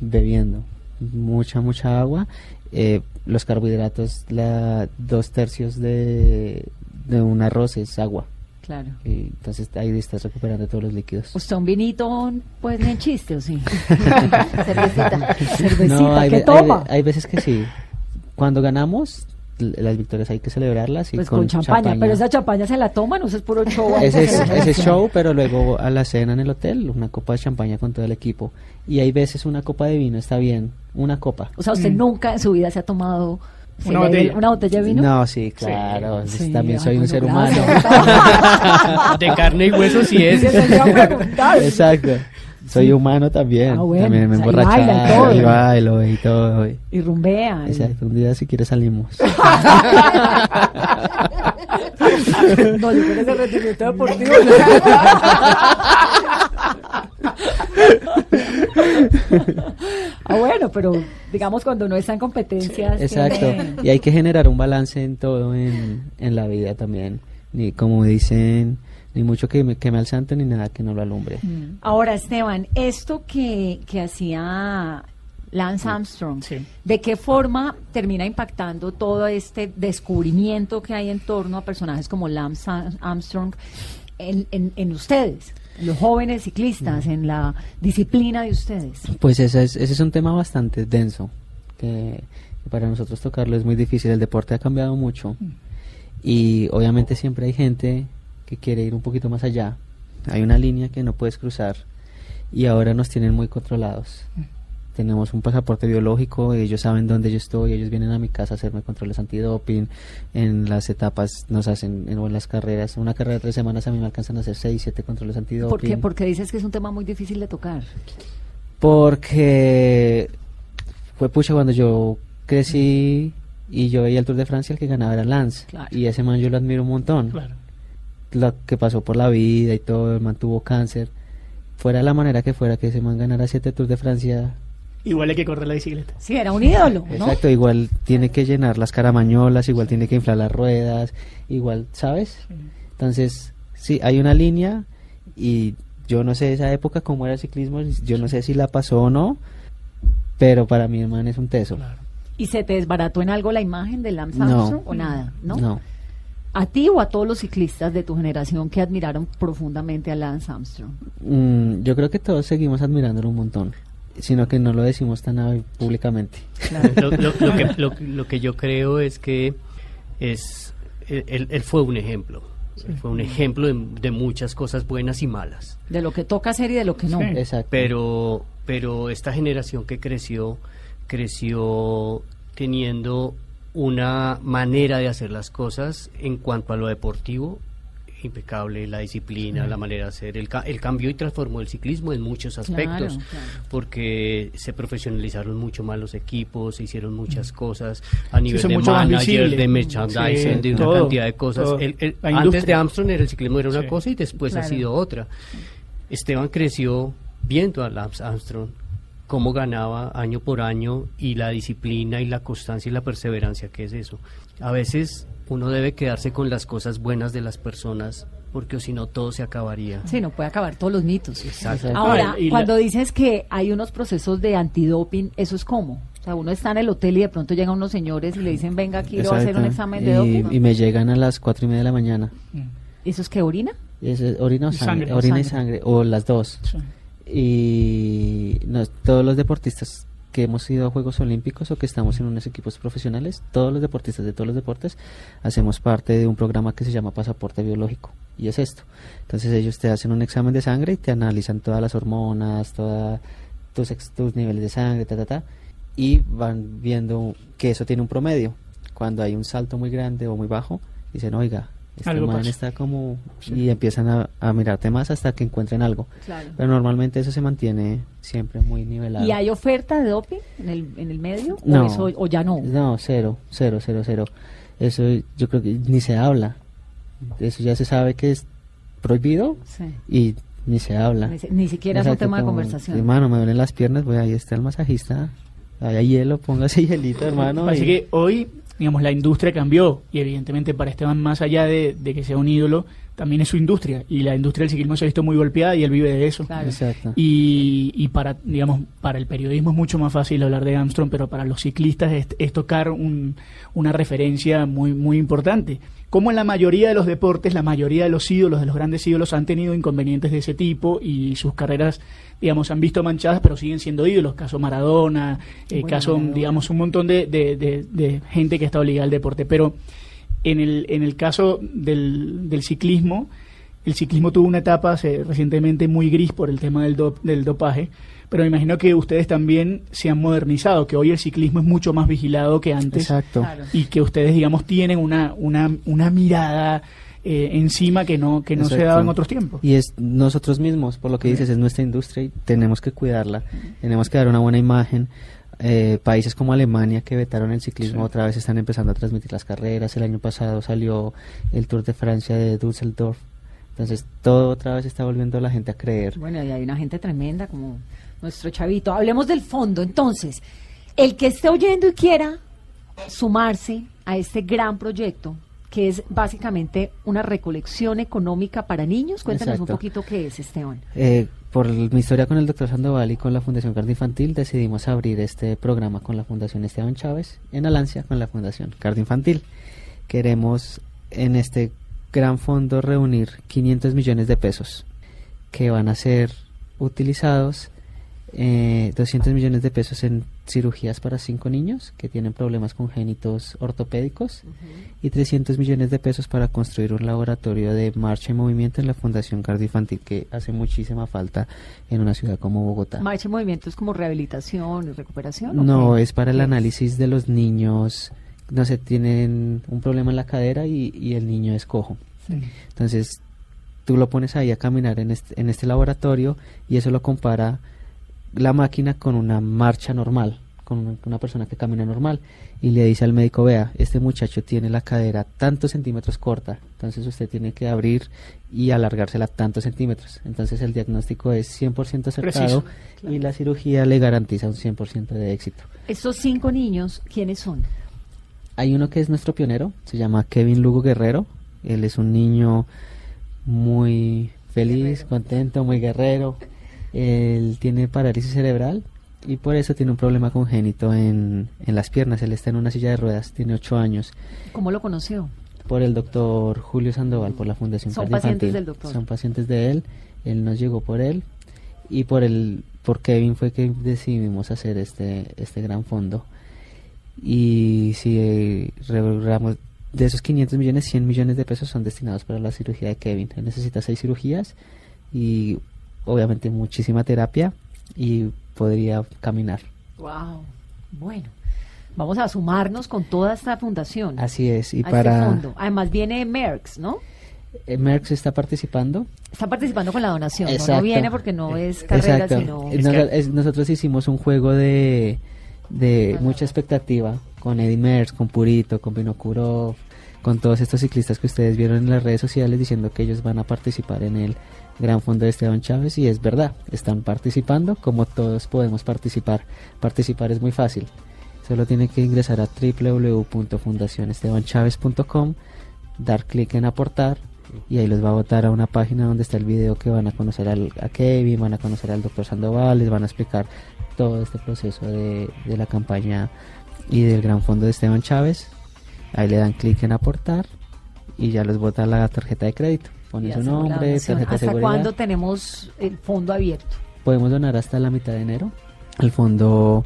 bebiendo mucha, mucha agua. Eh, los carbohidratos, la, dos tercios de, de un arroz es agua. Claro. Y entonces ahí estás recuperando todos los líquidos. ¿Usted un vinito, pues, ni en chiste o sí? Cervecita. Cervecita, hay, ¿qué toma? hay- hay veces que sí. Cuando ganamos, las victorias hay que celebrarlas y pues con, champaña. Pero esa champaña se la toman, ¿no? Eso es puro show. ese es, ese show, pero luego a la cena en el hotel, una copa de champaña con todo el equipo. Y hay veces una copa de vino está bien, una copa. O sea, usted nunca en su vida se ha tomado se Una le- botella. una botella de vino. No, sí, claro. Sí, también soy un ser humano. De carne y hueso sí es. Exacto. Soy humano también. Ah, bueno, también me o sea, y baila y todo. y bailo y todo. y- Y rumbea. y- Exacto, un día si quieres salimos. No, yo creo que ese rendimiento deportivo. Ah, bueno, pero digamos cuando uno está en competencias. Exacto. tiene- Y hay que generar un balance en todo en, en la vida también. Ni como dicen, ni mucho que me queme al santo ni nada que no lo alumbre. Ahora, Esteban, esto que, que hacía Lance Armstrong, Sí. ¿de qué forma termina impactando todo este descubrimiento que hay en torno a personajes como Lance Ar- Armstrong en, en- en ustedes, los jóvenes ciclistas, en la disciplina de ustedes? Pues ese es, ese es un tema bastante denso, que, que para nosotros tocarlo es muy difícil. El deporte ha cambiado mucho y obviamente siempre hay gente que quiere ir un poquito más allá. Hay una línea que no puedes cruzar y ahora nos tienen muy controlados. Tenemos un pasaporte biológico, ellos saben dónde yo estoy, ellos vienen a mi casa a hacerme controles antidoping, en las etapas nos hacen, en, las carreras, una carrera de tres semanas a mí me alcanzan a hacer seis, siete controles antidoping. ¿Por qué? Porque dices que es un tema muy difícil de tocar. Porque fue pucha cuando yo crecí y yo veía el Tour de Francia, el que ganaba era Lance. Claro. Y ese man yo lo admiro un montón. Claro. Lo que pasó por la vida y todo, el man tuvo cáncer. Fuera la manera que fuera que ese man ganara siete Tours de Francia. Igual hay que correr la bicicleta. Sí, era un ídolo, ¿no? Exacto, igual tiene que llenar las caramañolas, igual tiene que inflar las ruedas, igual, ¿sabes? Entonces, sí, hay una línea y yo no sé esa época cómo era el ciclismo, yo no sé si la pasó o no, pero para mi hermano es un teso. ¿Y se te desbarató en algo la imagen de Lance No. Armstrong o nada? ¿no? No. ¿A ti o a todos los ciclistas de tu generación que admiraron profundamente a Lance Armstrong? Mm, yo creo que todos seguimos admirándolo un montón, sino que no lo decimos tan públicamente. Lo, lo- lo que, lo- lo que yo creo es que es él, él fue un ejemplo. Fue un ejemplo de, de muchas cosas buenas y malas. De lo que toca hacer y de lo que no. Sí. Exacto. Pero, pero esta generación que creció, creció teniendo una manera de hacer las cosas en cuanto a lo deportivo impecable, la disciplina, la manera de hacer, el, el cambio y transformó el ciclismo en muchos aspectos, Claro, claro. porque se profesionalizaron mucho más los equipos, se hicieron muchas cosas a nivel de manager, de merchandising, Sí, de una todo, cantidad de cosas. El- el- antes de Armstrong era el ciclismo era una Sí. cosa y después ha sido otra. Esteban creció viendo a Lance Armstrong cómo ganaba año por año y la disciplina y la constancia y la perseverancia que es eso. A veces uno debe quedarse con las cosas buenas de las personas porque si no todo se acabaría. Sí, no puede acabar todos los mitos. Exacto. Ahora, Ah, la- cuando dices que hay unos procesos de antidoping, ¿eso es cómo? O sea, uno está en el hotel y de pronto llegan unos señores y le dicen, venga, quiero hacer un Exacto. examen de y, doping. y me llegan a las cuatro y media de la mañana. ¿Eso es que orina? Es, orina o sangre, sangre. orina y Sangre. sangre, o las dos. Sí. Y nos- todos los deportistas que hemos ido a Juegos Olímpicos o que estamos en unos equipos profesionales, todos los deportistas de todos los deportes, hacemos parte de un programa que se llama Pasaporte Biológico. Y es esto. Entonces ellos te hacen un examen de sangre y te analizan todas las hormonas, todas tus, tus niveles de sangre, ta, ta, ta, y van viendo que eso tiene un promedio. Cuando hay un salto muy grande o muy bajo, dicen, oiga, este Algo man pasa. está como... Y empiezan a, a mirarte más hasta que encuentren algo. Claro. Pero normalmente eso se mantiene siempre muy nivelado. ¿Y hay oferta de doping en el, en el medio? No. ¿O, eso, o ya no? No, cero, cero, cero, cero. Eso yo creo que ni se habla. Eso ya se sabe que es prohibido Sí. y ni se habla. Ni, ni siquiera es un tema de como, conversación. Hermano, me duelen las piernas, voy ahí está el masajista. Ahí hay hielo, póngase hielito, hermano. Así y- que hoy, digamos, la industria cambió y evidentemente para Esteban, más allá de, de que sea un ídolo, también es su industria y la industria del ciclismo se ha visto muy golpeada y él vive de eso. Claro. Exacto. Y, y para, digamos, para el periodismo es mucho más fácil hablar de Armstrong, pero para los ciclistas es, es tocar un- una referencia muy, muy importante. Como en la mayoría de los deportes, la mayoría de los ídolos, de los grandes ídolos, han tenido inconvenientes de ese tipo y sus carreras, digamos, han visto manchadas, pero siguen siendo ídolos. Caso Maradona, eh, Bueno, caso, Maradona. digamos, un montón de, de- de- de gente que está obligada al deporte. Pero en el, en el caso del, del ciclismo, el ciclismo tuvo una etapa hace- recientemente muy gris por el tema del, dop- del dopaje, pero me imagino que ustedes también se han modernizado, que hoy el ciclismo es mucho más vigilado que antes Exacto. Claro. y que ustedes, digamos, tienen una, una, una mirada eh, encima que no, que no se Exacto. daba en otros tiempos. Y es nosotros mismos, por lo que dices, es nuestra industria y tenemos que cuidarla. Tenemos que dar una buena imagen. Eh, países como Alemania que vetaron el ciclismo Sí. otra vez están empezando a transmitir las carreras. El año pasado salió el Tour de Francia de Düsseldorf. Entonces todo otra vez está volviendo a la gente a creer. Bueno, y hay una gente tremenda como nuestro chavito. Hablemos del fondo. Entonces, el que esté oyendo y quiera sumarse a este gran proyecto, que es básicamente una recolección económica para niños, cuéntanos un poquito qué es, Esteban. Eh, por mi historia con el doctor Sandoval y con la Fundación Cardio Infantil decidimos abrir este programa con la Fundación Esteban Chávez en Alancia con la Fundación Cardio Infantil. Queremos en este gran fondo reunir 500 millones de pesos que van a ser utilizados, eh, 200 millones de pesos en cirugías para cinco niños que tienen problemas congénitos ortopédicos y 300 millones de pesos para construir un laboratorio de marcha y movimiento en la Fundación Cardio Infantil que hace muchísima falta en una ciudad como Bogotá. Marcha en movimiento es como rehabilitación y recuperación. ¿o No, es para el ¿Qué análisis de los niños, no sé, tienen un problema en la cadera y, y el niño es cojo. Entonces, tú lo pones ahí a caminar en este, en este laboratorio y eso lo compara la máquina con una marcha normal, con una, persona que camina normal. Y le dice al médico, vea, este muchacho tiene la cadera tantos centímetros corta, entonces usted tiene que abrir y alargársela tantos centímetros. Entonces el diagnóstico es 100% acertado Preciso, y la cirugía le garantiza un 100% de éxito. Estos cinco niños, ¿quiénes son? Hay uno que es nuestro pionero, se llama Kevin Lugo Guerrero. Él es un niño muy feliz, contento, muy guerrero. Él tiene parálisis cerebral y por eso tiene un problema congénito en, en las piernas. Él está en una silla de ruedas, tiene ocho años. ¿Cómo lo conoció? Por el doctor Julio Sandoval, por la Fundación Son pacientes Infantil. del doctor. Son pacientes de él. Él nos llegó por él y por el por Kevin fue que decidimos hacer este este gran fondo. Y si eh, revelamos de esos 500 millones, 100 millones de pesos son destinados para la cirugía de Kevin. Él necesita seis cirugías y obviamente muchísima terapia y podría caminar. Wow. Bueno, vamos a sumarnos con toda esta fundación. Así es. Y a este para fondo. Además viene Merckx, ¿no? Eh, Merckx está participando. Está participando con la donación, ¿no? viene porque no es carrera, Exacto. sino... Eh, nos- nosotros hicimos un juego de, de mucha expectativa con Eddie Merckx, con Purito, con Vinokurov, con todos estos ciclistas que ustedes vieron en las redes sociales diciendo que ellos van a participar en el Gran Fondo de Esteban Chávez y es verdad, están participando como todos podemos participar. Participar es muy fácil. Solo tiene que ingresar a www.fundacionestebanchavez.com, dar clic en aportar y ahí los va a botar a una página donde está el video que van a conocer al, a Kevin, van a conocer al doctor Sandoval, les van a explicar todo este proceso de, de la campaña y del gran fondo de Esteban Chávez. Ahí le dan clic en aportar y ya les bota la tarjeta de crédito. Ponen y su nombre, tarjeta ¿Hasta cuándo tenemos el fondo abierto? Podemos donar hasta la mitad de enero. El fondo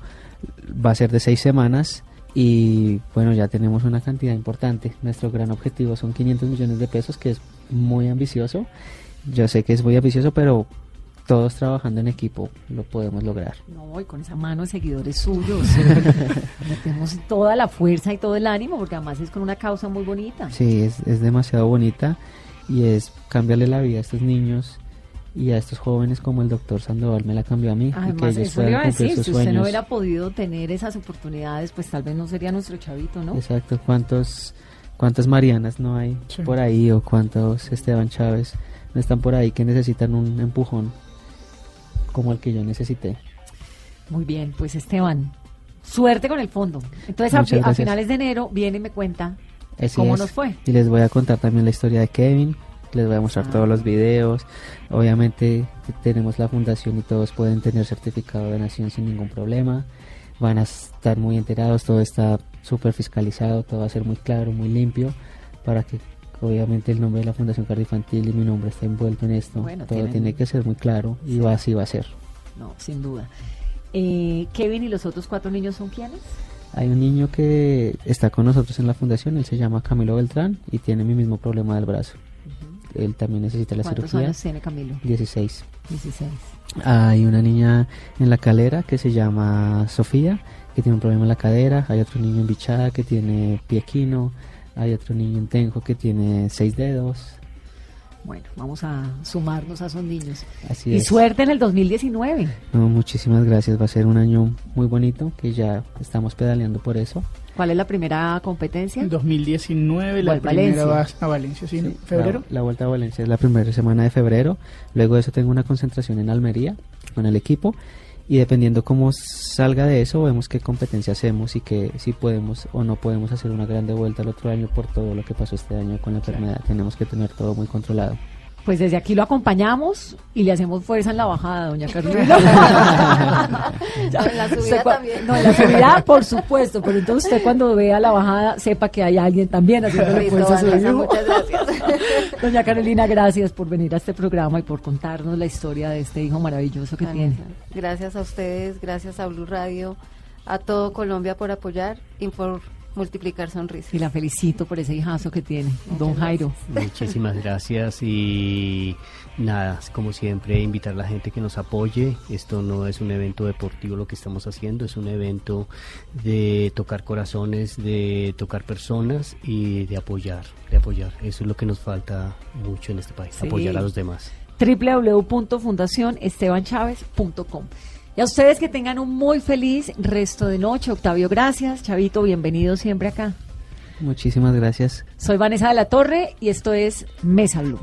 va a ser de seis semanas y bueno, ya tenemos una cantidad importante. Nuestro gran objetivo son 500 millones de pesos, que es muy ambicioso. Yo sé que es muy ambicioso, pero todos trabajando en equipo lo podemos lograr. No, y con esa mano de seguidores suyos. Metemos toda la fuerza y todo el ánimo, porque además es con una causa muy bonita. Sí, es, es demasiado bonita y es cambiarle la vida a estos niños y a estos jóvenes como el doctor Sandoval me la cambió a mí y que Además, ellos eso le iba a decir, sus si usted no hubiera podido tener esas oportunidades, pues tal vez no sería nuestro chavito, ¿no? Exacto, cuántos cuántas Marianas no hay Sí. por ahí o cuántos Esteban Chávez no están por ahí que necesitan un empujón como el que yo necesité. Muy bien, pues Esteban, suerte con el fondo. Entonces, a, a finales de enero viene y me cuenta Así cómo es. nos fue. Y les voy a contar también la historia de Kevin, les voy a mostrar Ah. todos los videos. Obviamente tenemos la fundación y todos pueden tener certificado de nación sin ningún problema. Van a estar muy enterados, todo está súper fiscalizado, todo va a ser muy claro, muy limpio, para que obviamente el nombre de la Fundación Cardioinfantil y mi nombre está envuelto en esto. Bueno, todo tienen- tiene que ser muy claro y va así va a ser. No, sin duda. Eh, Kevin y los otros cuatro niños son quiénes? Hay un niño que está con nosotros en la fundación, él se llama Camilo Beltrán y tiene mi mismo problema del brazo. Él también necesita la ¿Cuántos cirugía. años tiene Camilo? 16. 16. Hay una niña en la calera que se llama Sofía, que tiene un problema en la cadera. Hay otro niño en Bichada que tiene pie equino. Hay otro niño en Tenjo que tiene seis dedos. Bueno, vamos a sumarnos a esos niños. Así y es. suerte en el 2019. No, muchísimas gracias. Va a ser un año muy bonito que ya estamos pedaleando por eso. ¿Cuál es la primera competencia? En 2019, la primera Valencia. va a Valencia, ¿sí? ¿no? Sí, ¿Febrero? La, la Vuelta a Valencia es la primera semana de febrero. Luego de eso tengo una concentración en Almería con el equipo. Y dependiendo cómo salga de eso, vemos qué competencia hacemos y que si podemos o no podemos hacer una grande vuelta el otro año por todo lo que pasó este año con la enfermedad. Tenemos que tener todo muy controlado. Pues desde aquí lo acompañamos y le hacemos fuerza en la bajada, doña Carolina. En la subida también. No, en la subida, por supuesto, pero entonces usted cuando vea la bajada sepa que hay alguien también haciendo fuerza a su muchas gracias. Doña Carolina, gracias por venir a este programa y por contarnos la historia de este hijo maravilloso que tiene. Gracias a ustedes, gracias a Blue Radio, a todo Colombia por apoyar y por multiplicar sonrisas. Y la felicito por ese hijazo que tiene, don Jairo. Muchísimas gracias y nada, como siempre, invitar a la gente que nos apoye. Esto no es un evento deportivo lo que estamos haciendo, es un evento de tocar corazones, de tocar personas y de apoyar, de apoyar. Eso es lo que nos falta mucho en este país, Sí. apoyar a los demás. www.fundacionestebanchavez.com. Y a ustedes que tengan un muy feliz resto de noche. Octavio, gracias. Chavito, bienvenido siempre acá. Muchísimas gracias. Soy Vanessa de la Torre y esto es Mesa Blue.